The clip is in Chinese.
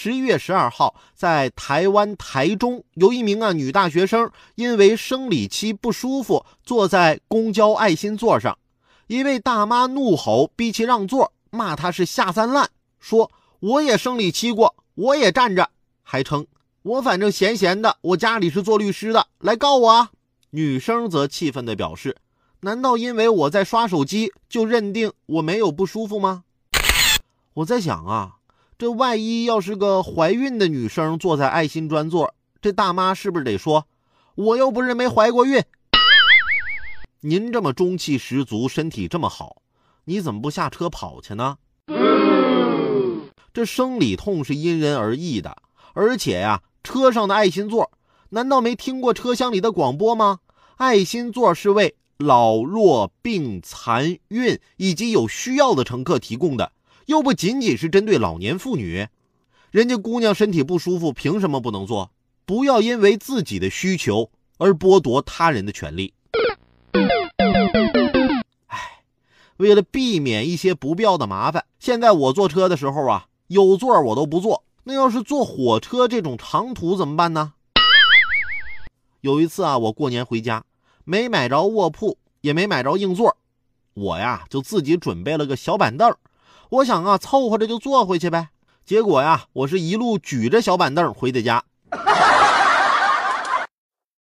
十一月十二号，在台湾台中，有一名啊女大学生因为生理期不舒服，坐在公交爱心座上，一位大妈怒吼，逼其让座，骂她是下三滥，说我也生理期过，我也站着，还称我反正闲闲的，我家里是做律师的，来告我啊。女生则气愤地表示：难道因为我在刷手机，就认定我没有不舒服吗？我在想啊。这万一要是个怀孕的女生坐在爱心专座，这大妈是不是得说：“我又不是没怀过孕。”您这么中气十足，身体这么好，你怎么不下车跑去呢？这生理痛是因人而异的，而且呀，车上的爱心座，难道没听过车厢里的广播吗？爱心座是为老弱病残孕以及有需要的乘客提供的。又不仅仅是针对老年妇女，人家姑娘身体不舒服，凭什么不能坐？不要因为自己的需求而剥夺他人的权利。哎，为了避免一些不必要的麻烦，现在我坐车的时候啊，有座我都不坐。那要是坐火车这种长途怎么办呢？有一次啊，我过年回家，没买着卧铺，也没买着硬座，我呀就自己准备了个小板凳。我想啊，凑合着就坐回去呗。结果呀，我是一路举着小板凳回的家。